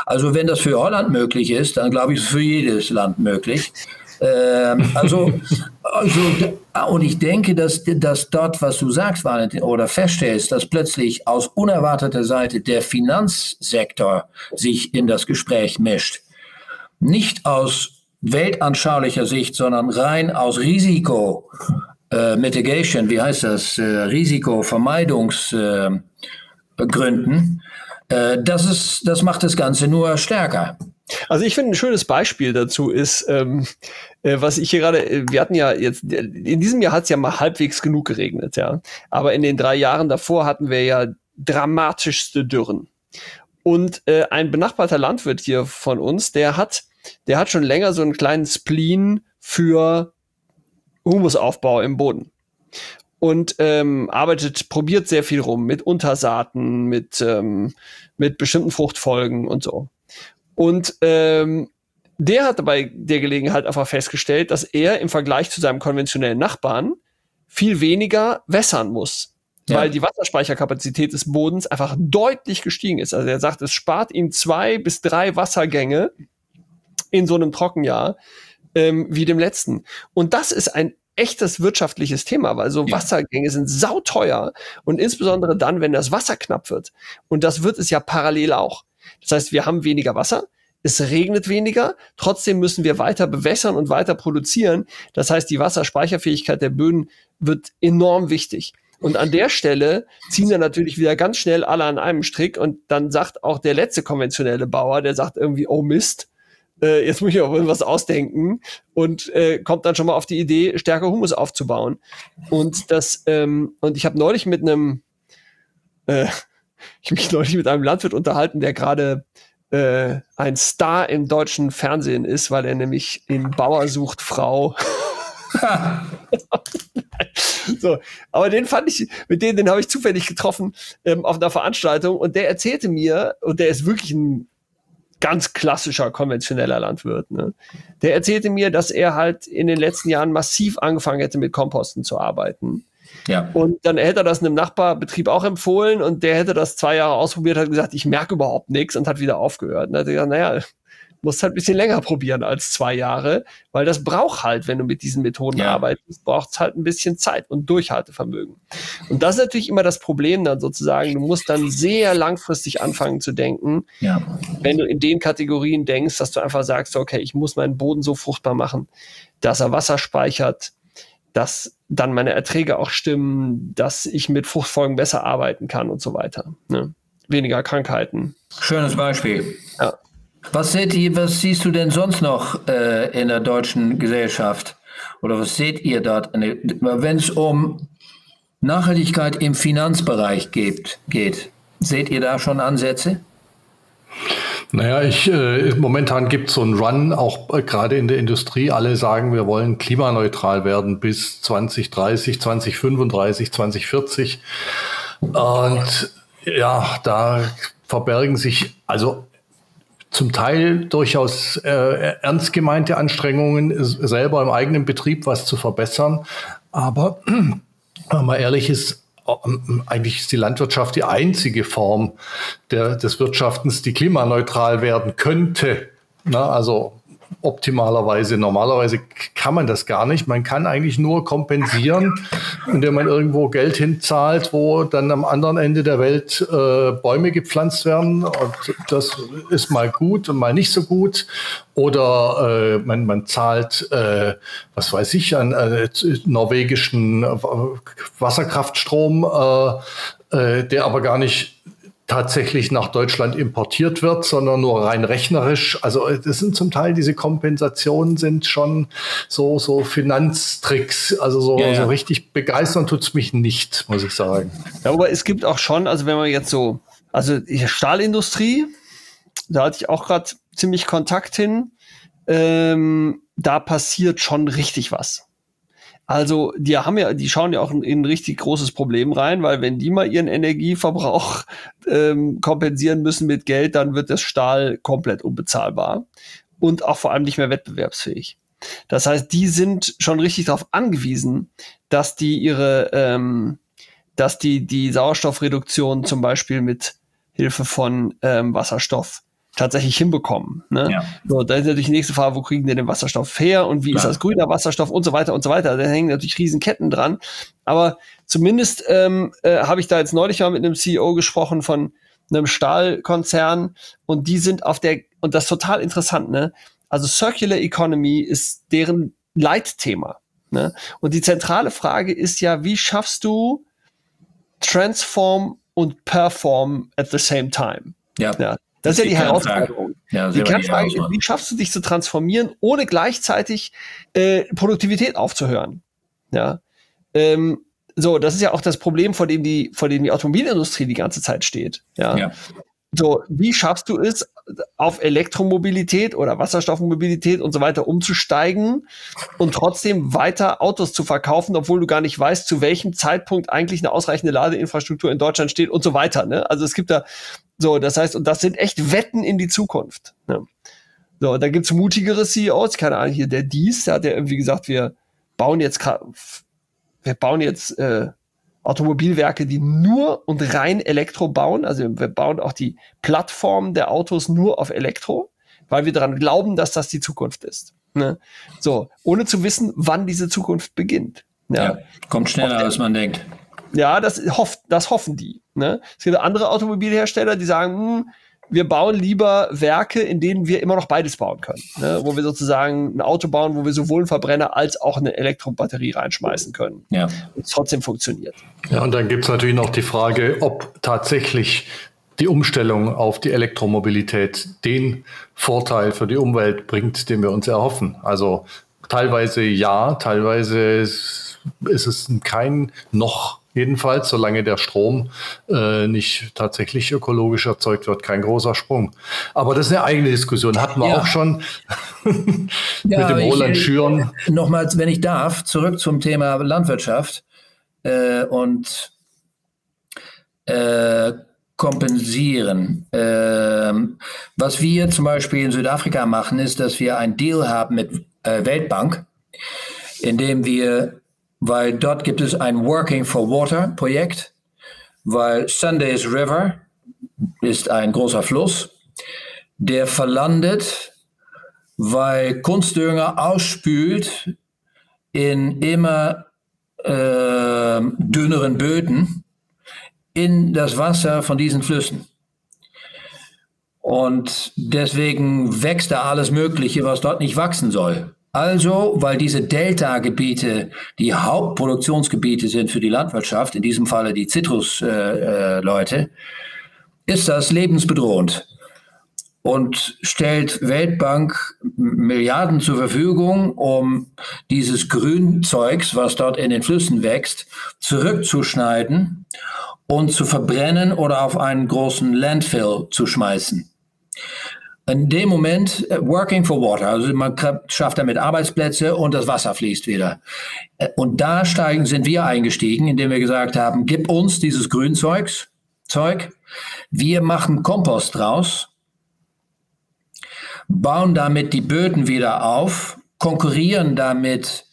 Also wenn das für Holland möglich ist, dann glaube ich, ist es für jedes Land möglich. Ähm, also, also, und ich denke, dass, dass dort, was du sagst, Valentin, oder feststellst, dass plötzlich aus unerwarteter Seite der Finanzsektor sich in das Gespräch mischt. Nicht aus weltanschaulicher Sicht, sondern rein aus Risiko äh, Mitigation, wie heißt das, äh, Risikovermeidungsgründen. Äh, das, ist, das macht das Ganze nur stärker. Also ich finde ein schönes Beispiel dazu ist, ähm, äh, was ich hier gerade, äh, wir hatten ja jetzt, in diesem Jahr hat es ja mal halbwegs genug geregnet, ja. Aber in den drei Jahren davor hatten wir ja dramatischste Dürren. Und äh, ein benachbarter Landwirt hier von uns, der hat, der hat schon länger so einen kleinen Spleen für Humusaufbau im Boden. Und ähm, arbeitet, probiert sehr viel rum mit Untersaaten, mit, ähm, mit bestimmten Fruchtfolgen und so. Und ähm, der hat bei der Gelegenheit einfach festgestellt, dass er im Vergleich zu seinem konventionellen Nachbarn viel weniger wässern muss. Ja. Weil die Wasserspeicherkapazität des Bodens einfach deutlich gestiegen ist. Also er sagt, es spart ihm zwei bis drei Wassergänge in so einem Trockenjahr ähm, wie dem letzten. Und das ist ein echtes wirtschaftliches Thema, weil so ja. Wassergänge sind sauteuer und insbesondere dann, wenn das Wasser knapp wird. Und das wird es ja parallel auch. Das heißt, wir haben weniger Wasser, es regnet weniger, trotzdem müssen wir weiter bewässern und weiter produzieren. Das heißt, die Wasserspeicherfähigkeit der Böden wird enorm wichtig. Und an der Stelle ziehen dann natürlich wieder ganz schnell alle an einem Strick und dann sagt auch der letzte konventionelle Bauer, der sagt irgendwie, oh Mist, äh, jetzt muss ich auch irgendwas ausdenken und äh, kommt dann schon mal auf die Idee, stärker Humus aufzubauen. Und das, ähm, und ich habe neulich mit einem äh, ich mich neulich mit einem Landwirt unterhalten, der gerade äh, ein Star im deutschen Fernsehen ist, weil er nämlich in Bauer sucht Frau. so, aber den fand ich, mit dem, den habe ich zufällig getroffen ähm, auf einer Veranstaltung und der erzählte mir, und der ist wirklich ein ganz klassischer konventioneller Landwirt, ne? der erzählte mir, dass er halt in den letzten Jahren massiv angefangen hätte, mit Komposten zu arbeiten ja. Und dann hätte er das einem Nachbarbetrieb auch empfohlen und der hätte das zwei Jahre ausprobiert, hat gesagt, ich merke überhaupt nichts und hat wieder aufgehört. Und hat gesagt, naja, musst halt ein bisschen länger probieren als zwei Jahre, weil das braucht halt, wenn du mit diesen Methoden ja. arbeitest, braucht es halt ein bisschen Zeit und Durchhaltevermögen. Und das ist natürlich immer das Problem dann sozusagen. Du musst dann sehr langfristig anfangen zu denken, ja. wenn du in den Kategorien denkst, dass du einfach sagst, okay, ich muss meinen Boden so fruchtbar machen, dass er Wasser speichert, dass dann meine Erträge auch stimmen, dass ich mit Fruchtfolgen besser arbeiten kann und so weiter. Ne? Weniger Krankheiten. Schönes Beispiel. Ja. Was, seht ihr, was siehst du denn sonst noch äh, in der deutschen Gesellschaft? Oder was seht ihr dort, wenn es um Nachhaltigkeit im Finanzbereich geht, geht? Seht ihr da schon Ansätze? Naja, ich, äh, momentan gibt es so einen Run, auch äh, gerade in der Industrie. Alle sagen, wir wollen klimaneutral werden bis 2030, 2035, 2040. Und ja, da verbergen sich also zum Teil durchaus äh, ernst gemeinte Anstrengungen, selber im eigenen Betrieb was zu verbessern. Aber wenn man ehrlich ist, eigentlich ist die Landwirtschaft die einzige Form der, des Wirtschaftens, die klimaneutral werden könnte. Na, also optimalerweise. Normalerweise kann man das gar nicht. Man kann eigentlich nur kompensieren, indem man irgendwo Geld hinzahlt, wo dann am anderen Ende der Welt äh, Bäume gepflanzt werden. Und das ist mal gut und mal nicht so gut. Oder äh, man, man zahlt, äh, was weiß ich, an äh, norwegischen Wasserkraftstrom, äh, äh, der aber gar nicht tatsächlich nach Deutschland importiert wird, sondern nur rein rechnerisch. Also äh, das sind zum Teil diese Kompensationen sind schon so so Finanztricks. Also so, ja, ja. so richtig begeistern tut's mich nicht, muss ich sagen. Ja, aber es gibt auch schon, also wenn man jetzt so, also die Stahlindustrie, da hatte ich auch gerade ziemlich Kontakt hin. Ähm, da passiert schon richtig was. Also, die haben ja, die schauen ja auch in, in ein richtig großes Problem rein, weil wenn die mal ihren Energieverbrauch ähm, kompensieren müssen mit Geld, dann wird das Stahl komplett unbezahlbar und auch vor allem nicht mehr wettbewerbsfähig. Das heißt, die sind schon richtig darauf angewiesen, dass die ihre, ähm, dass die die Sauerstoffreduktion zum Beispiel mit Hilfe von ähm, Wasserstoff tatsächlich hinbekommen. Ne? Ja. So, da ist natürlich die nächste Frage, wo kriegen die den Wasserstoff her und wie Klar. ist das grüner Wasserstoff und so weiter und so weiter. Da hängen natürlich Riesenketten dran. Aber zumindest ähm, äh, habe ich da jetzt neulich mal mit einem CEO gesprochen von einem Stahlkonzern und die sind auf der, und das ist total interessant, ne? Also Circular Economy ist deren Leitthema. Ne? Und die zentrale Frage ist ja, wie schaffst du Transform und Perform at the same time? Ja. ja das, ist ja die, die Herausforderung. Ja, die Kernfrage ist, wie schaffst du dich zu transformieren, ohne gleichzeitig äh, Produktivität aufzuhören? Ja. Ähm, so, das ist ja auch das Problem, vor dem die, vor dem die Automobilindustrie die ganze Zeit steht. Ja. ja. So, wie schaffst du es, auf Elektromobilität oder Wasserstoffmobilität und so weiter umzusteigen und trotzdem weiter Autos zu verkaufen, obwohl du gar nicht weißt, zu welchem Zeitpunkt eigentlich eine ausreichende Ladeinfrastruktur in Deutschland steht und so weiter. Ne? Also es gibt da so, das heißt, und das sind echt Wetten in die Zukunft. Ne? So, da gibt's mutigere CEOs, keine Ahnung, hier der Dies, der hat ja irgendwie gesagt, wir bauen jetzt wir bauen jetzt äh, Automobilwerke, die nur und rein Elektro bauen. Also wir bauen auch die Plattform der Autos nur auf Elektro, weil wir daran glauben, dass das die Zukunft ist. Ne? So, ohne zu wissen, wann diese Zukunft beginnt. Ja, ja kommt schneller, als man denkt. Ja, das, hofft, das hoffen die. Ne? Es gibt andere Automobilhersteller, die sagen, hm, wir bauen lieber Werke, in denen wir immer noch beides bauen können. Ne? Wo wir sozusagen ein Auto bauen, wo wir sowohl einen Verbrenner als auch eine Elektrobatterie reinschmeißen können. Ja. Und es trotzdem funktioniert. Ja, und dann gibt es natürlich noch die Frage, ob tatsächlich die Umstellung auf die Elektromobilität den Vorteil für die Umwelt bringt, den wir uns erhoffen. Also teilweise ja, teilweise ist es kein noch jedenfalls, solange der Strom äh, nicht tatsächlich ökologisch erzeugt wird, kein großer Sprung. Aber das ist eine eigene Diskussion, hatten wir ja. auch schon ja, mit dem Roland ich, Schüren. Nochmals, wenn ich darf, zurück zum Thema Landwirtschaft äh, und äh, kompensieren. Ähm, was wir zum Beispiel in Südafrika machen, ist, dass wir einen Deal haben mit äh, Weltbank, in dem wir weil dort gibt es ein Working for Water Projekt, weil Sundays River ist ein großer Fluss, der verlandet, weil Kunstdünger ausspült in immer äh, dünneren Böden in das Wasser von diesen Flüssen. Und deswegen wächst da alles Mögliche, was dort nicht wachsen soll. Also, weil diese Delta-Gebiete die Hauptproduktionsgebiete sind für die Landwirtschaft, in diesem Falle die Zitrusleute, äh, äh, ist das lebensbedrohend und stellt Weltbank Milliarden zur Verfügung, um dieses Grünzeugs, was dort in den Flüssen wächst, zurückzuschneiden und zu verbrennen oder auf einen großen Landfill zu schmeißen in dem Moment äh, working for water, also man schafft damit Arbeitsplätze und das Wasser fließt wieder. Äh, und da steigen, sind wir eingestiegen, indem wir gesagt haben, gib uns dieses Grünzeugs, Zeug, wir machen Kompost draus, bauen damit die Böden wieder auf, konkurrieren damit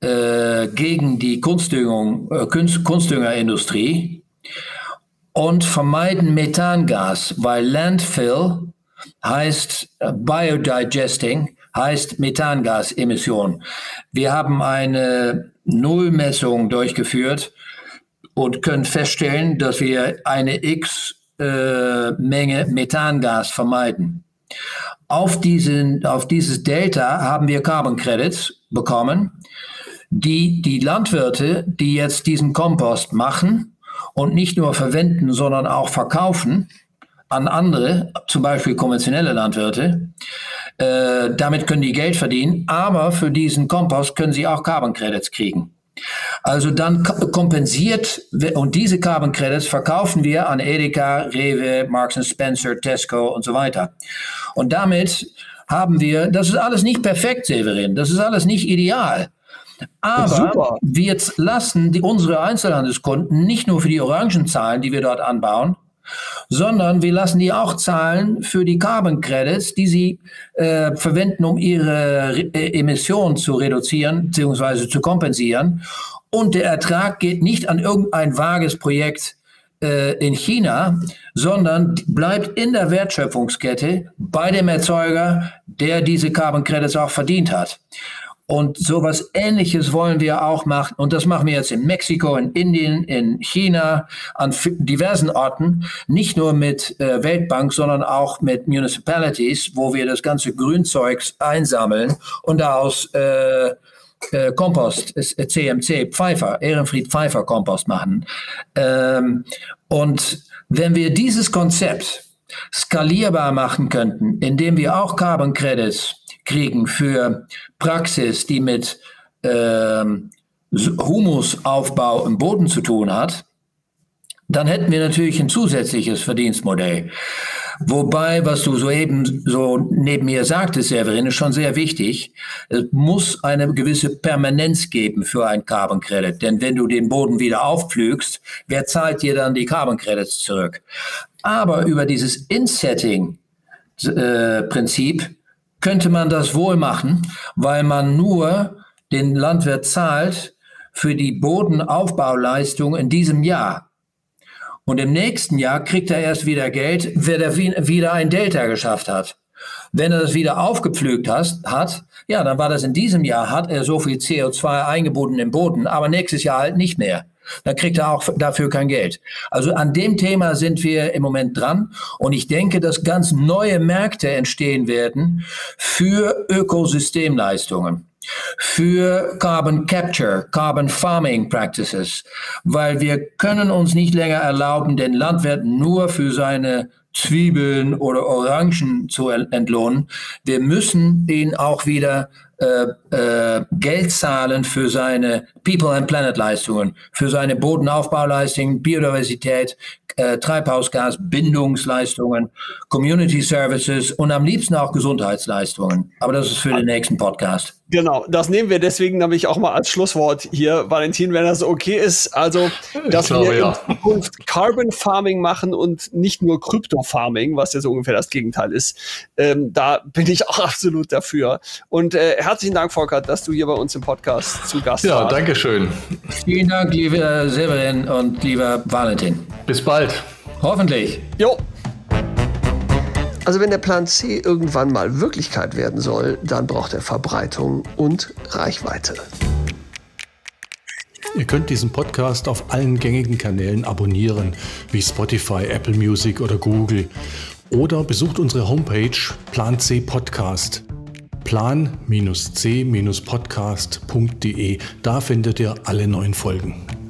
äh, gegen die Kunstdüngung, äh, Kunstdüngerindustrie und vermeiden Methangas, weil Landfill heißt äh, Biodigesting, heißt Methangasemission. Wir haben eine Nullmessung durchgeführt und können feststellen, dass wir eine X äh, Menge Methangas vermeiden. Auf, diesen, auf dieses Delta haben wir Carbon Credits bekommen, die die Landwirte, die jetzt diesen Kompost machen und nicht nur verwenden, sondern auch verkaufen an andere, zum Beispiel konventionelle Landwirte, äh, damit können die Geld verdienen, aber für diesen Kompost können sie auch Carbon Credits kriegen. Also dann kompensiert und diese Carbon Credits verkaufen wir an Edeka, Rewe, Marks Spencer, Tesco und so weiter. Und damit haben wir, das ist alles nicht perfekt, Severin, das ist alles nicht ideal. Aber wir lassen die, unsere Einzelhandelskunden nicht nur für die Orangen zahlen, die wir dort anbauen, sondern wir lassen die auch zahlen für die Carbon Credits, die sie äh, verwenden, um ihre Re äh, Emissionen zu reduzieren bzw. zu kompensieren. Und der Ertrag geht nicht an irgendein vages Projekt äh, in China, sondern bleibt in der Wertschöpfungskette bei dem Erzeuger, der diese Carbon Credits auch verdient hat. Und sowas Ähnliches wollen wir auch machen. Und das machen wir jetzt in Mexiko, in Indien, in China, an diversen Orten. Nicht nur mit äh, Weltbank, sondern auch mit Municipalities, wo wir das ganze Grünzeugs einsammeln und daraus äh, äh, Kompost, CMC, äh, Pfeiffer, Ehrenfried Pfeiffer Kompost machen. Ähm, und wenn wir dieses Konzept skalierbar machen könnten, indem wir auch Carbon Credits kriegen für Praxis, die mit ähm, Humusaufbau im Boden zu tun hat, dann hätten wir natürlich ein zusätzliches Verdienstmodell. Wobei, was du soeben so neben mir sagtest, Severin, ist schon sehr wichtig. Es muss eine gewisse Permanenz geben für ein Carbon Credit. Denn wenn du den Boden wieder aufpflügst, wer zahlt dir dann die Carbon Credits zurück? Aber über dieses Insetting-Prinzip äh, könnte man das wohl machen, weil man nur den Landwirt zahlt für die Bodenaufbauleistung in diesem Jahr. Und im nächsten Jahr kriegt er erst wieder Geld, wenn er wieder ein Delta geschafft hat. Wenn er das wieder aufgepflügt hat, hat, ja, dann war das in diesem Jahr, hat er so viel CO2 eingebunden im Boden, aber nächstes Jahr halt nicht mehr. Dann kriegt er auch dafür kein Geld. Also an dem Thema sind wir im Moment dran. Und ich denke, dass ganz neue Märkte entstehen werden für Ökosystemleistungen für Carbon Capture, Carbon Farming Practices, weil wir können uns nicht länger erlauben, den Landwirt nur für seine Zwiebeln oder Orangen zu entlohnen. Wir müssen ihn auch wieder äh, äh, Geld zahlen für seine People and Planet Leistungen, für seine Bodenaufbauleistungen, Biodiversität, äh, Treibhausgasbindungsleistungen, Community Services und am liebsten auch Gesundheitsleistungen. Aber das ist für den nächsten Podcast. Genau, das nehmen wir deswegen nämlich auch mal als Schlusswort hier, Valentin, wenn das okay ist. Also, dass glaube, wir in Zukunft Carbon Farming machen und nicht nur Krypto Farming, was ja so ungefähr das Gegenteil ist. Ähm, da bin ich auch absolut dafür. Und äh, herzlichen Dank, Volker, dass du hier bei uns im Podcast zu Gast ja, warst. Ja, danke schön. Vielen Dank, lieber Severin und lieber Valentin. Bis bald. Hoffentlich. Jo. Also wenn der Plan C irgendwann mal Wirklichkeit werden soll, dann braucht er Verbreitung und Reichweite. Ihr könnt diesen Podcast auf allen gängigen Kanälen abonnieren, wie Spotify, Apple Music oder Google. Oder besucht unsere Homepage Plan C Podcast. Plan-c-podcast.de. Da findet ihr alle neuen Folgen.